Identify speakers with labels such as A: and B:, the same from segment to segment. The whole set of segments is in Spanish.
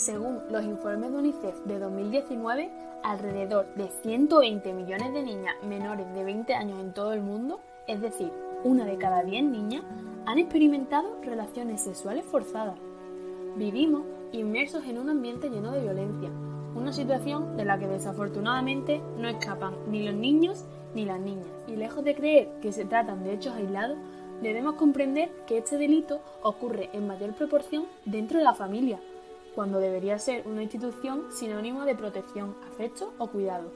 A: Según los informes de UNICEF de 2019, alrededor de 120 millones de niñas menores de 20 años en todo el mundo, es decir, una de cada 10 niñas, han experimentado relaciones sexuales forzadas. Vivimos inmersos en un ambiente lleno de violencia, una situación de la que desafortunadamente no escapan ni los niños ni las niñas. Y lejos de creer que se tratan de hechos aislados, debemos comprender que este delito ocurre en mayor proporción dentro de la familia, cuando debería ser una institución sinónimo de protección, afecto o cuidado.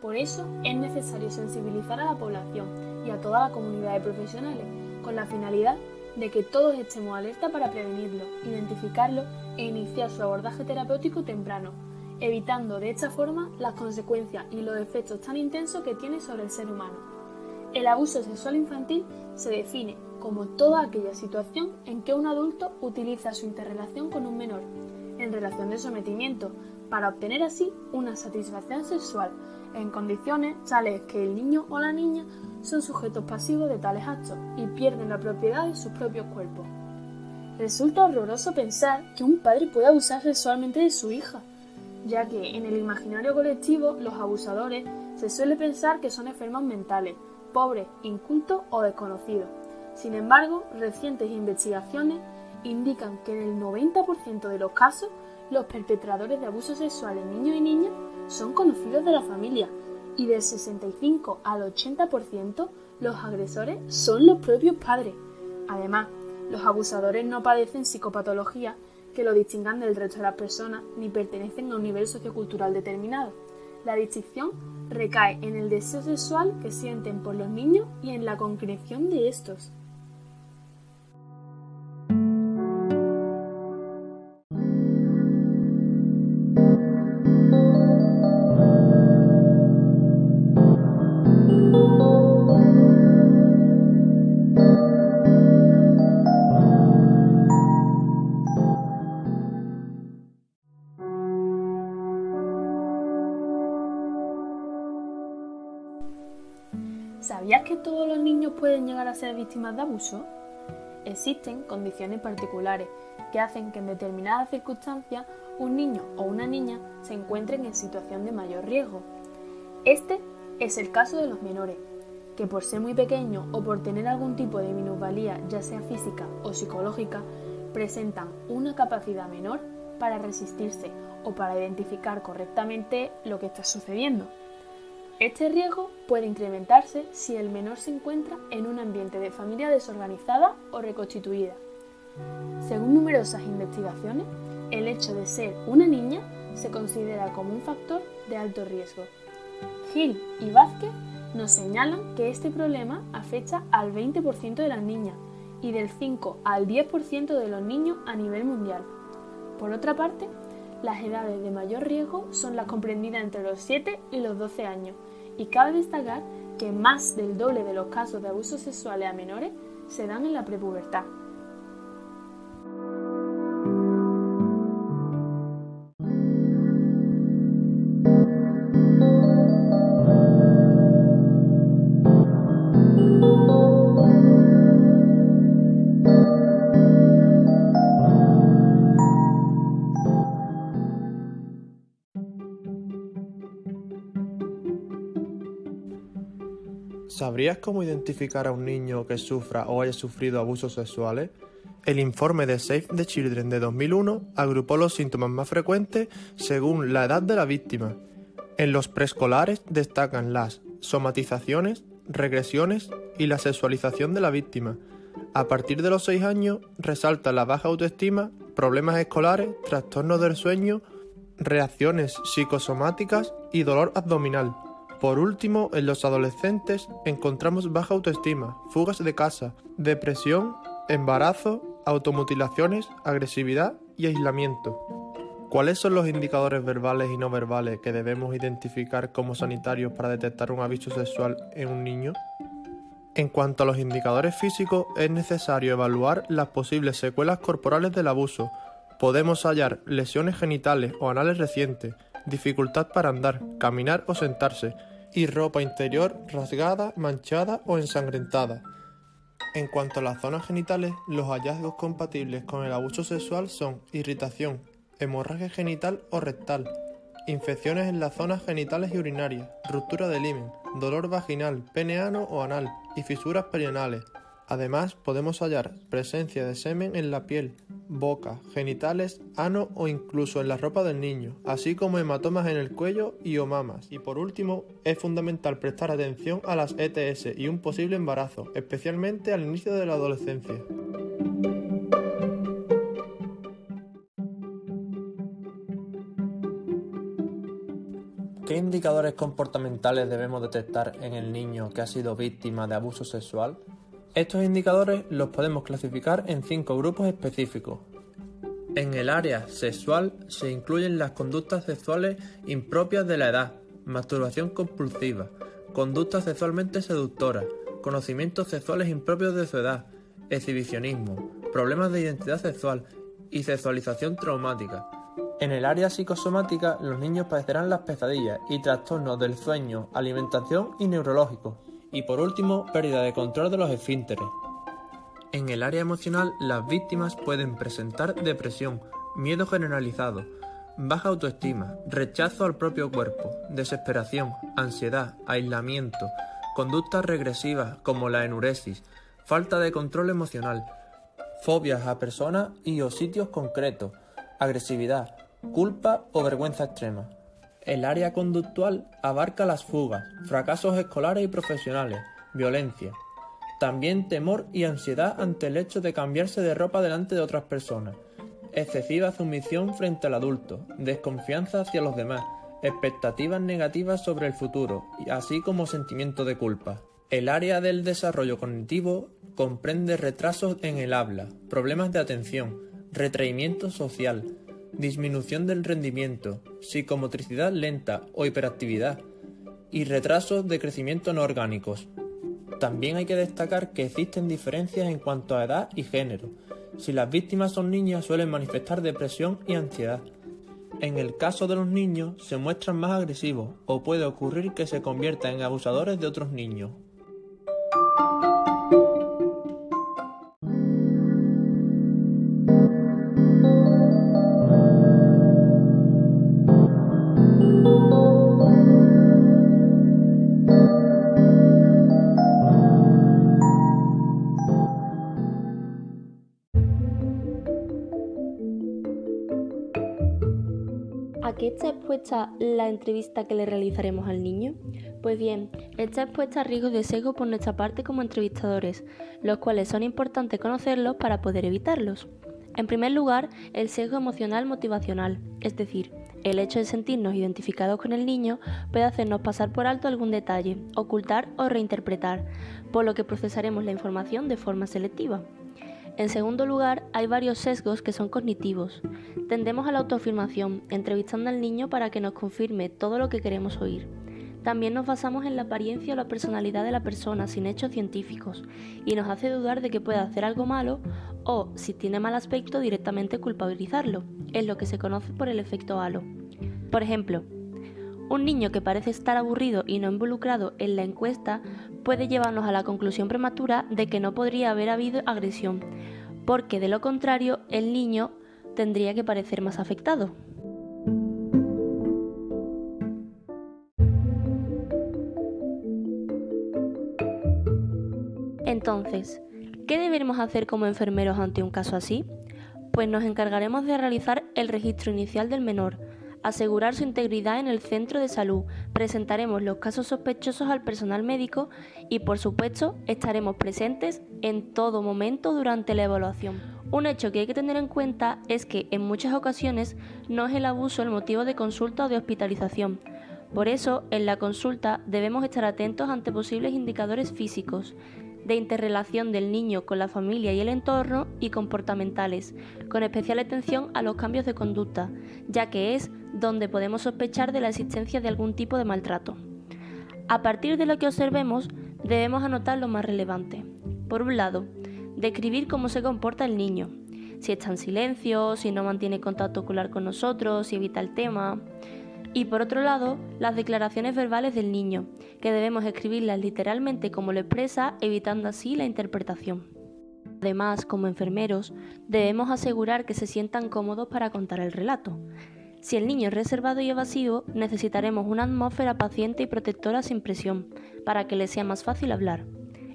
A: Por eso es necesario sensibilizar a la población y a toda la comunidad de profesionales con la finalidad de que todos estemos alerta para prevenirlo, identificarlo e iniciar su abordaje terapéutico temprano, evitando de esta forma las consecuencias y los efectos tan intensos que tiene sobre el ser humano. El abuso sexual infantil se define como toda aquella situación en que un adulto utiliza su interrelación con un menor, en relación de sometimiento, para obtener así una satisfacción sexual, en condiciones tales que el niño o la niña son sujetos pasivos de tales actos y pierden la propiedad de sus propios cuerpos. Resulta horroroso pensar que un padre puede abusar sexualmente de su hija, ya que en el imaginario colectivo los abusadores se suele pensar que son enfermos mentales, pobres, incultos o desconocidos. Sin embargo, recientes investigaciones indican que en el 90% de los casos los perpetradores de abusos sexuales en niños y niñas son conocidos de la familia y del 65 al 80% los agresores son los propios padres. Además, los abusadores no padecen psicopatología que lo distingan del resto de las personas ni pertenecen a un nivel sociocultural determinado. La distinción recae en el deseo sexual que sienten por los niños y en la concreción de estos. Víctimas de abuso? Existen condiciones particulares que hacen que en determinadas circunstancias un niño o una niña se encuentren en situación de mayor riesgo. Este es el caso de los menores, que por ser muy pequeños o por tener algún tipo de minusvalía, ya sea física o psicológica, presentan una capacidad menor para resistirse o para identificar correctamente lo que está sucediendo. Este riesgo puede incrementarse si el menor se encuentra en un ambiente de familia desorganizada o reconstituida. Según numerosas investigaciones, el hecho de ser una niña se considera como un factor de alto riesgo. Gil y Vázquez nos señalan que este problema afecta al 20% de las niñas y del 5 al 10% de los niños a nivel mundial. Por otra parte, las edades de mayor riesgo son las comprendidas entre los 7 y los 12 años, y cabe destacar que más del doble de los casos de abusos sexuales a menores se dan en la prepubertad.
B: ¿Sabrías cómo identificar a un niño que sufra o haya sufrido abusos sexuales? El informe de Save the Children de 2001 agrupó los síntomas más frecuentes según la edad de la víctima. En los preescolares destacan las somatizaciones, regresiones y la sexualización de la víctima. A partir de los 6 años resalta la baja autoestima, problemas escolares, trastornos del sueño, reacciones psicosomáticas y dolor abdominal. Por último, en los adolescentes encontramos baja autoestima, fugas de casa, depresión, embarazo, automutilaciones, agresividad y aislamiento. ¿Cuáles son los indicadores verbales y no verbales que debemos identificar como sanitarios para detectar un aviso sexual en un niño? En cuanto a los indicadores físicos, es necesario evaluar las posibles secuelas corporales del abuso. Podemos hallar lesiones genitales o anales recientes, dificultad para andar, caminar o sentarse, y ropa interior rasgada, manchada o ensangrentada. En cuanto a las zonas genitales, los hallazgos compatibles con el abuso sexual son irritación, hemorragia genital o rectal, infecciones en las zonas genitales y urinarias, ruptura del himen, dolor vaginal, peneano o anal y fisuras perianales. Además, podemos hallar presencia de semen en la piel, boca, genitales, ano o incluso en la ropa del niño, así como hematomas en el cuello y o mamas. Y por último, es fundamental prestar atención a las ETS y un posible embarazo, especialmente al inicio de la adolescencia. ¿Qué indicadores comportamentales debemos detectar en el niño que ha sido víctima de abuso sexual? Estos indicadores los podemos clasificar en cinco grupos específicos. En el área sexual se incluyen las conductas sexuales impropias de la edad, masturbación compulsiva, conductas sexualmente seductoras, conocimientos sexuales impropios de su edad, exhibicionismo, problemas de identidad sexual y sexualización traumática. En el área psicosomática, los niños padecerán las pesadillas y trastornos del sueño, alimentación y neurológicos, y por último, pérdida de control de los esfínteres. En el área emocional, las víctimas pueden presentar depresión, miedo generalizado, baja autoestima, rechazo al propio cuerpo, desesperación, ansiedad, aislamiento, conductas regresivas como la enuresis, falta de control emocional, fobias a personas y o sitios concretos, agresividad, culpa o vergüenza extrema. El área conductual abarca las fugas, fracasos escolares y profesionales, violencia. También temor y ansiedad ante el hecho de cambiarse de ropa delante de otras personas. Excesiva sumisión frente al adulto, desconfianza hacia los demás, expectativas negativas sobre el futuro, así como sentimiento de culpa. El área del desarrollo cognitivo comprende retrasos en el habla, problemas de atención, retraimiento social, disminución del rendimiento, psicomotricidad lenta o hiperactividad y retrasos de crecimiento no orgánicos. También hay que destacar que existen diferencias en cuanto a edad y género. Si las víctimas son niñas suelen manifestar depresión y ansiedad. En el caso de los niños se muestran más agresivos o puede ocurrir que se conviertan en abusadores de otros niños
C: está expuesta la entrevista que le realizaremos al niño? Pues bien, está expuesta a riesgos de sesgo por nuestra parte como entrevistadores, los cuales son importantes conocerlos para poder evitarlos. En primer lugar, el sesgo emocional motivacional, es decir, el hecho de sentirnos identificados con el niño puede hacernos pasar por alto algún detalle, ocultar o reinterpretar, por lo que procesaremos la información de forma selectiva. En segundo lugar, hay varios sesgos que son cognitivos. Tendemos a la autoafirmación, entrevistando al niño para que nos confirme todo lo que queremos oír. También nos basamos en la apariencia o la personalidad de la persona sin hechos científicos y nos hace dudar de que pueda hacer algo malo o, si tiene mal aspecto, directamente culpabilizarlo. Es lo que se conoce por el efecto halo. Por ejemplo, un niño que parece estar aburrido y no involucrado en la encuesta puede llevarnos a la conclusión prematura de que no podría haber habido agresión, porque de lo contrario el niño tendría que parecer más afectado. Entonces, ¿qué deberemos hacer como enfermeros ante un caso así? Pues nos encargaremos de realizar el registro inicial del menor, asegurar su integridad en el centro de salud, presentaremos los casos sospechosos al personal médico y por supuesto estaremos presentes en todo momento durante la evaluación. Un hecho que hay que tener en cuenta es que en muchas ocasiones no es el abuso el motivo de consulta o de hospitalización. Por eso, en la consulta debemos estar atentos ante posibles indicadores físicos, de interrelación del niño con la familia y el entorno y comportamentales, con especial atención a los cambios de conducta, ya que es donde podemos sospechar de la existencia de algún tipo de maltrato. A partir de lo que observemos, debemos anotar lo más relevante. Por un lado, describir cómo se comporta el niño, si está en silencio, si no mantiene contacto ocular con nosotros, si evita el tema. Y por otro lado, las declaraciones verbales del niño, que debemos escribirlas literalmente como lo expresa, evitando así la interpretación. Además, como enfermeros, debemos asegurar que se sientan cómodos para contar el relato. Si el niño es reservado y evasivo, necesitaremos una atmósfera paciente y protectora sin presión, para que le sea más fácil hablar.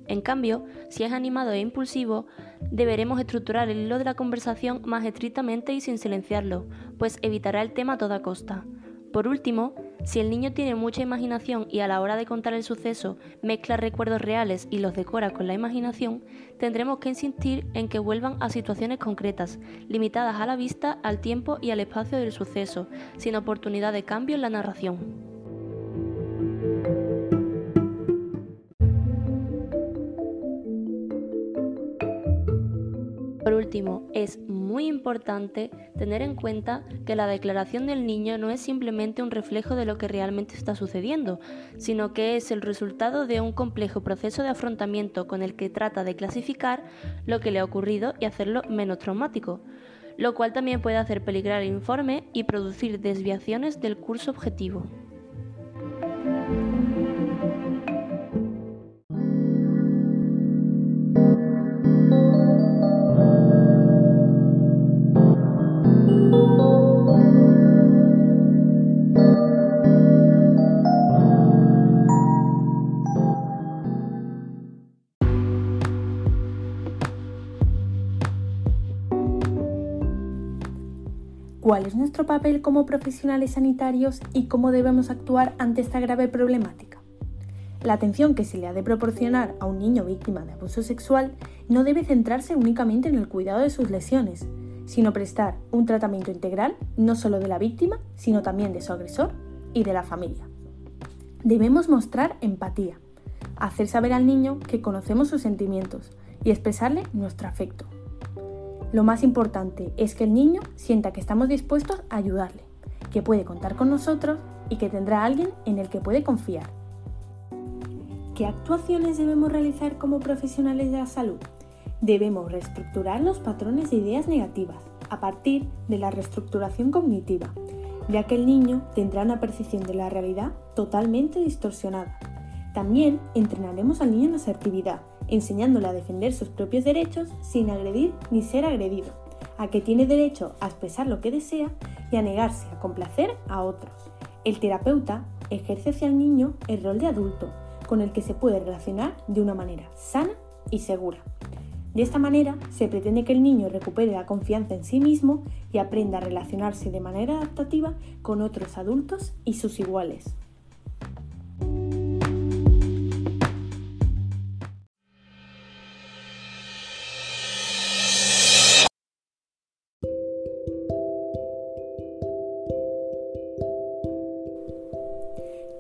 C: En cambio, si es animado e impulsivo, deberemos estructurar el hilo de la conversación más estrictamente y sin silenciarlo, pues evitará el tema a toda costa. Por último, si el niño tiene mucha imaginación y a la hora de contar el suceso mezcla recuerdos reales y los decora con la imaginación, tendremos que insistir en que vuelvan a situaciones concretas, limitadas a la vista, al tiempo y al espacio del suceso, sin oportunidad de cambio en la narración. Por último, es muy importante tener en cuenta que la declaración del niño no es simplemente un reflejo de lo que realmente está sucediendo, sino que es el resultado de un complejo proceso de afrontamiento con el que trata de clasificar lo que le ha ocurrido y hacerlo menos traumático, lo cual también puede hacer peligrar el informe y producir desviaciones del curso objetivo.
D: ¿Cuál es nuestro papel como profesionales sanitarios y cómo debemos actuar ante esta grave problemática? La atención que se le ha de proporcionar a un niño víctima de abuso sexual no debe centrarse únicamente en el cuidado de sus lesiones, sino prestar un tratamiento integral no solo de la víctima, sino también de su agresor y de la familia. Debemos mostrar empatía, hacer saber al niño que conocemos sus sentimientos y expresarle nuestro afecto. Lo más importante es que el niño sienta que estamos dispuestos a ayudarle, que puede contar con nosotros y que tendrá alguien en el que puede confiar. ¿Qué actuaciones debemos realizar como profesionales de la salud? Debemos reestructurar los patrones de ideas negativas a partir de la reestructuración cognitiva, ya que el niño tendrá una percepción de la realidad totalmente distorsionada. También entrenaremos al niño en asertividad enseñándole a defender sus propios derechos sin agredir ni ser agredido, a que tiene derecho a expresar lo que desea y a negarse a complacer a otros. El terapeuta ejerce hacia el niño el rol de adulto, con el que se puede relacionar de una manera sana y segura. De esta manera se pretende que el niño recupere la confianza en sí mismo y aprenda a relacionarse de manera adaptativa con otros adultos y sus iguales.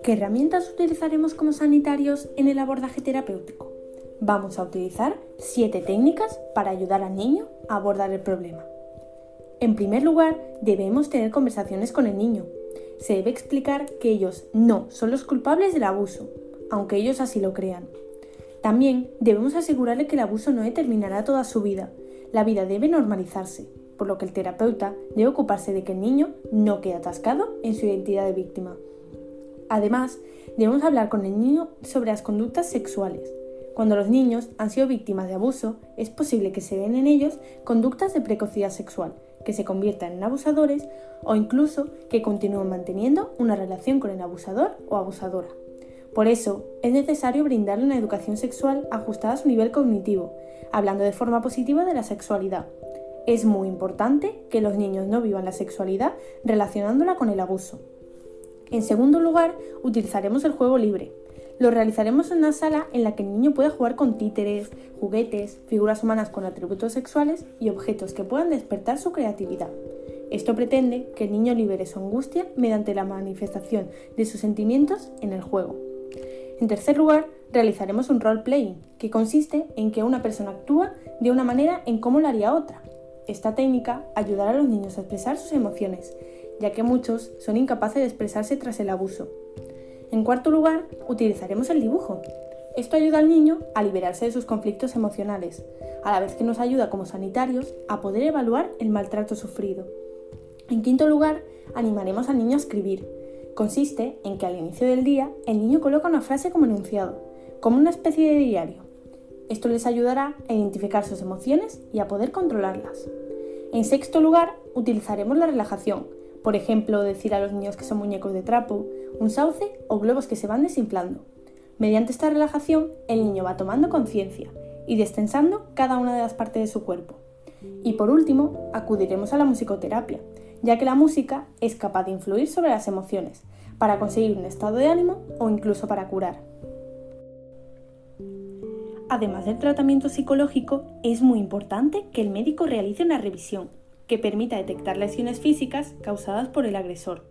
D: ¿Qué herramientas utilizaremos como sanitarios en el abordaje terapéutico? Vamos a utilizar siete técnicas para ayudar al niño a abordar el problema. En primer lugar, debemos tener conversaciones con el niño. Se debe explicar que ellos no son los culpables del abuso, aunque ellos así lo crean. También debemos asegurarle que el abuso no determinará toda su vida. La vida debe normalizarse, por lo que el terapeuta debe ocuparse de que el niño no quede atascado en su identidad de víctima. Además, debemos hablar con el niño sobre las conductas sexuales. Cuando los niños han sido víctimas de abuso, es posible que se den en ellos conductas de precocidad sexual, que se conviertan en abusadores o incluso que continúen manteniendo una relación con el abusador o abusadora. Por eso, es necesario brindarle una educación sexual ajustada a su nivel cognitivo, hablando de forma positiva de la sexualidad. Es muy importante que los niños no vivan la sexualidad relacionándola con el abuso. En segundo lugar, utilizaremos el juego libre. Lo realizaremos en una sala en la que el niño pueda jugar con títeres, juguetes, figuras humanas con atributos sexuales y objetos que puedan despertar su creatividad. Esto pretende que el niño libere su angustia mediante la manifestación de sus sentimientos en el juego. En tercer lugar, realizaremos un role-playing, que consiste en que una persona actúa de una manera en cómo lo haría otra. Esta técnica ayudará a los niños a expresar sus emociones ya que muchos son incapaces de expresarse tras el abuso. En cuarto lugar, utilizaremos el dibujo. Esto ayuda al niño a liberarse de sus conflictos emocionales, a la vez que nos ayuda como sanitarios a poder evaluar el maltrato sufrido. En quinto lugar, animaremos al niño a escribir. Consiste en que al inicio del día el niño coloca una frase como enunciado, como una especie de diario. Esto les ayudará a identificar sus emociones y a poder controlarlas. En sexto lugar, utilizaremos la relajación, por ejemplo, decir a los niños que son muñecos de trapo, un sauce o globos que se van desinflando. Mediante esta relajación, el niño va tomando conciencia y destensando cada una de las partes de su cuerpo. Y por último, acudiremos a la musicoterapia, ya que la música es capaz de influir sobre las emociones, para conseguir un estado de ánimo o incluso para curar. Además del tratamiento psicológico, es muy importante que el médico realice una revisión que permita detectar lesiones físicas causadas por el agresor.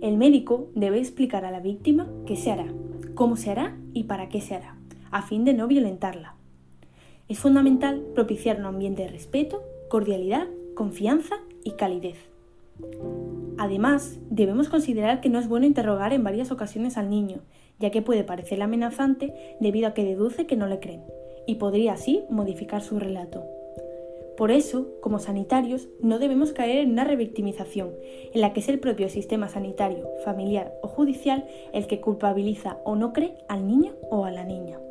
D: El médico debe explicar a la víctima qué se hará, cómo se hará y para qué se hará, a fin de no violentarla. Es fundamental propiciar un ambiente de respeto, cordialidad, confianza y calidez. Además, debemos considerar que no es bueno interrogar en varias ocasiones al niño, ya que puede parecer amenazante debido a que deduce que no le creen, y podría así modificar su relato. Por eso, como sanitarios, no debemos caer en una revictimización, en la que es el propio sistema sanitario, familiar o judicial el que culpabiliza o no cree al niño o a la niña.